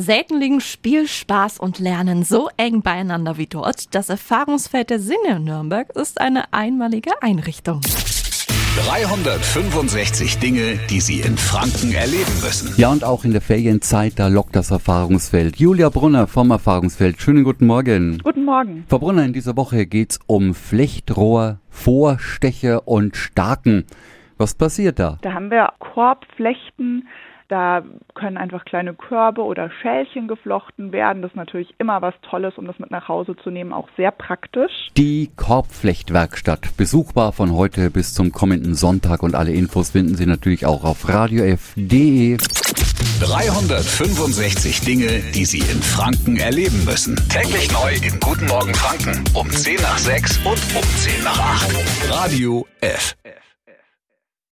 Selten liegen Spiel, Spaß und Lernen so eng beieinander wie dort. Das Erfahrungsfeld der Sinne in Nürnberg ist eine einmalige Einrichtung. 365 Dinge, die Sie in Franken erleben müssen. Ja, und auch in der Ferienzeit, da lockt das Erfahrungsfeld. Julia Brunner vom Erfahrungsfeld. Schönen guten Morgen. Guten Morgen. Frau Brunner, in dieser Woche geht's um Flechtrohr, Vorstecher und Starken. Was passiert da? Da haben wir Korbflechten, da können einfach kleine Körbe oder Schälchen geflochten werden. Das ist natürlich immer was Tolles, um das mit nach Hause zu nehmen, auch sehr praktisch. Die Korbflechtwerkstatt, besuchbar von heute bis zum kommenden Sonntag und alle Infos finden Sie natürlich auch auf radiof.de. 365 Dinge, die Sie in Franken erleben müssen. Täglich neu in Guten Morgen Franken um 10 nach 6 und um 10 nach 8. Radio F.